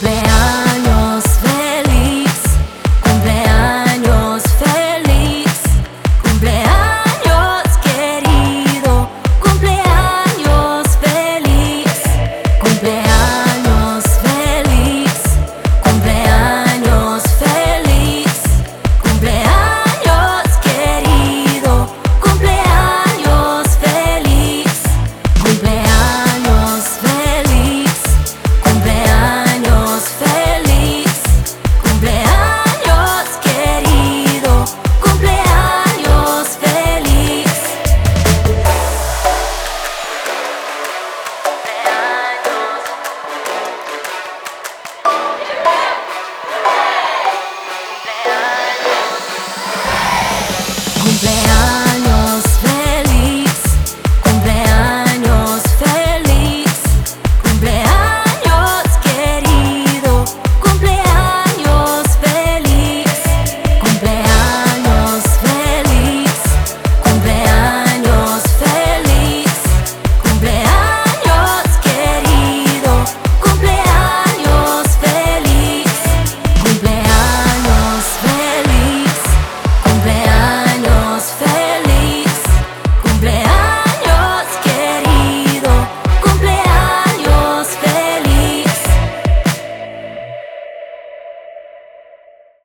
blame Bam.